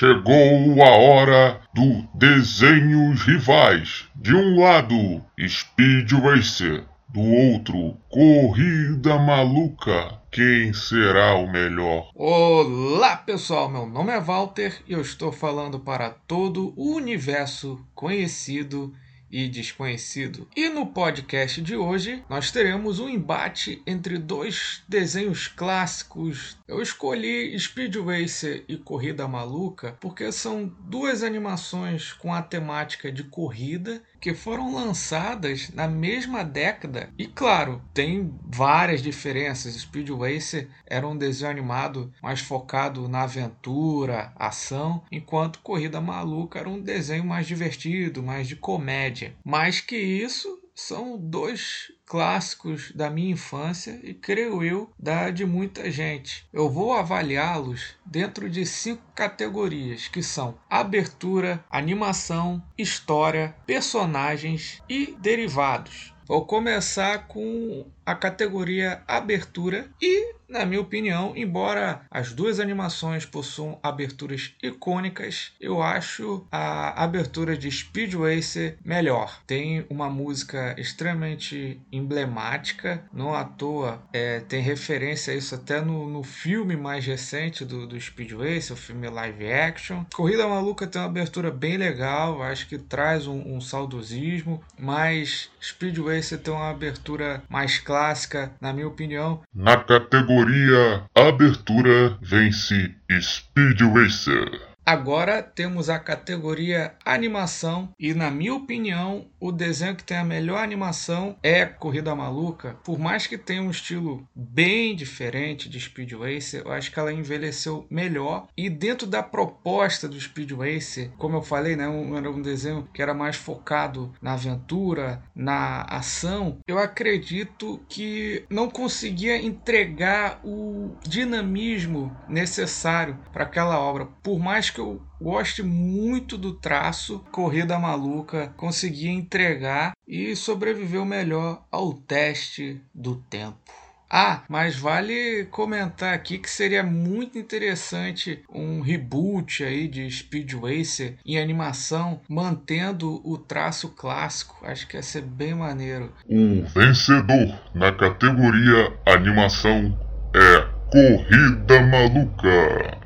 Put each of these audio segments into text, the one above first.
Chegou a hora do desenhos rivais. De um lado, Speed Racer. Do outro, Corrida Maluca. Quem será o melhor? Olá pessoal, meu nome é Walter e eu estou falando para todo o universo conhecido e desconhecido. E no podcast de hoje nós teremos um embate entre dois desenhos clássicos. Eu escolhi Speed Racer e Corrida Maluca porque são duas animações com a temática de corrida que foram lançadas na mesma década. E claro, tem várias diferenças. Speed Racer era um desenho animado mais focado na aventura, ação, enquanto Corrida Maluca era um desenho mais divertido, mais de comédia. Mais que isso, são dois clássicos da minha infância e creio eu da de muita gente. Eu vou avaliá-los dentro de cinco categorias que são abertura, animação, história, personagens e derivados. Vou começar com a categoria abertura e, na minha opinião, embora as duas animações possuam aberturas icônicas, eu acho a abertura de Speed Racer melhor. Tem uma música extremamente emblemática, não à toa é, tem referência a isso até no, no filme mais recente do, do Speed Racer, o filme live action. Corrida Maluca tem uma abertura bem legal, acho que traz um, um saudosismo, mas Speed Racer tem uma abertura mais clássica, na minha opinião. Na categoria Abertura, vence Speed Racer. Agora temos a categoria animação e na minha opinião o desenho que tem a melhor animação é Corrida Maluca. Por mais que tenha um estilo bem diferente de Speed Racer, eu acho que ela envelheceu melhor e dentro da proposta do Speed Racer, como eu falei, né, um, era um desenho que era mais focado na aventura, na ação. Eu acredito que não conseguia entregar o dinamismo necessário para aquela obra, por mais que eu goste muito do traço, Corrida Maluca conseguia entregar e sobreviveu melhor ao teste do tempo. Ah, mas vale comentar aqui que seria muito interessante um reboot aí de Speed Racer em animação, mantendo o traço clássico. Acho que ia ser bem maneiro. O vencedor na categoria animação é Corrida Maluca.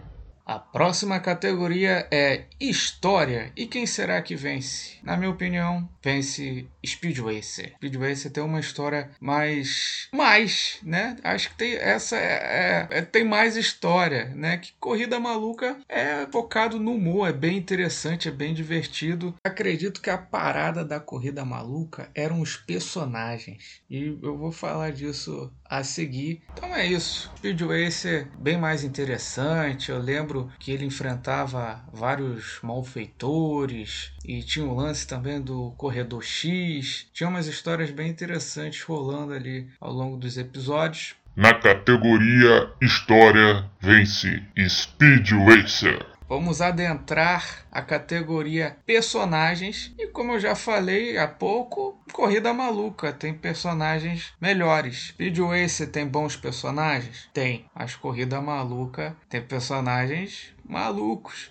A próxima categoria é História. E quem será que vence? Na minha opinião, vence Speed Racer. Speed Racer tem uma história mais. mais, né? Acho que tem essa é, é, é, tem mais história, né? Que Corrida Maluca é focado no humor, é bem interessante, é bem divertido. Acredito que a parada da Corrida Maluca eram os personagens. E eu vou falar disso a seguir. Então é isso. Speed Racer bem mais interessante. Eu lembro lembro que ele enfrentava vários malfeitores e tinha o lance também do Corredor X. Tinha umas histórias bem interessantes rolando ali ao longo dos episódios. Na categoria História, vence Speed Racer. Vamos adentrar a categoria personagens e como eu já falei há pouco, Corrida Maluca tem personagens melhores. Speed Racer tem bons personagens? Tem, mas Corrida Maluca tem personagens malucos.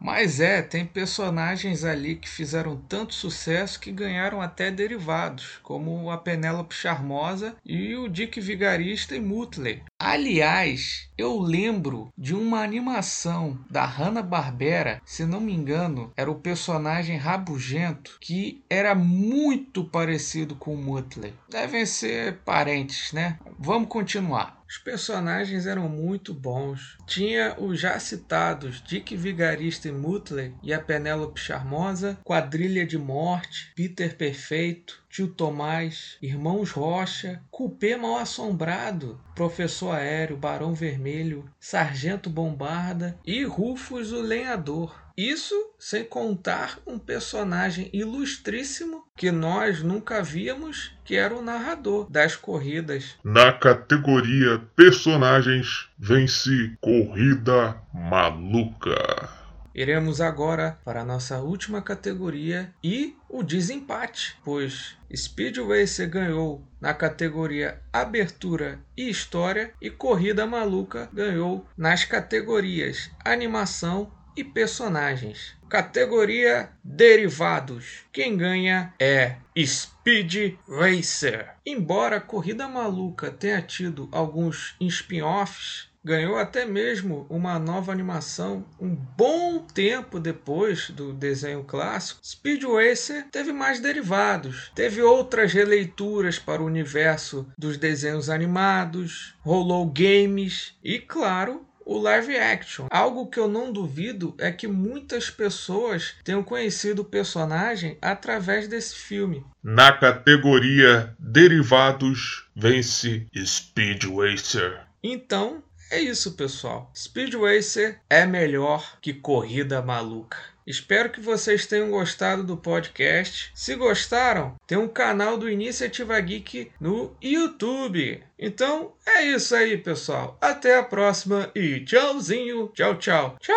Mas é, tem personagens ali que fizeram tanto sucesso que ganharam até derivados, como a Penélope Charmosa e o Dick Vigarista e Mutley. Aliás, eu lembro de uma animação da Hanna-Barbera, se não me engano, era o personagem rabugento que era muito parecido com o Mutley. Devem ser parentes, né? Vamos continuar. Os personagens eram muito bons. Tinha os já citados Dick Vigarista e Mutley e a Penélope Charmosa, Quadrilha de Morte, Peter Perfeito, Tio Tomás, Irmãos Rocha, Cupê Mal Assombrado, Professor Aéreo, Barão Vermelho, Sargento Bombarda e Rufus o Lenhador. Isso sem contar um personagem ilustríssimo que nós nunca víamos, que era o narrador das corridas. Na categoria personagens, vence Corrida Maluca. Iremos agora para a nossa última categoria e o desempate, pois Speed Racer ganhou na categoria Abertura e História e Corrida Maluca ganhou nas categorias Animação e personagens. Categoria Derivados. Quem ganha é Speed Racer. Embora Corrida Maluca tenha tido alguns spin-offs, ganhou até mesmo uma nova animação um bom tempo depois do desenho clássico. Speed Racer teve mais derivados, teve outras releituras para o universo dos desenhos animados, rolou games e, claro, o live action. Algo que eu não duvido é que muitas pessoas tenham conhecido o personagem através desse filme. Na categoria Derivados, vence Speed Racer. Então, é isso, pessoal. Speed Racer é melhor que corrida maluca. Espero que vocês tenham gostado do podcast. Se gostaram, tem um canal do Iniciativa Geek no YouTube. Então é isso aí, pessoal. Até a próxima e tchauzinho. Tchau, tchau. Tchau!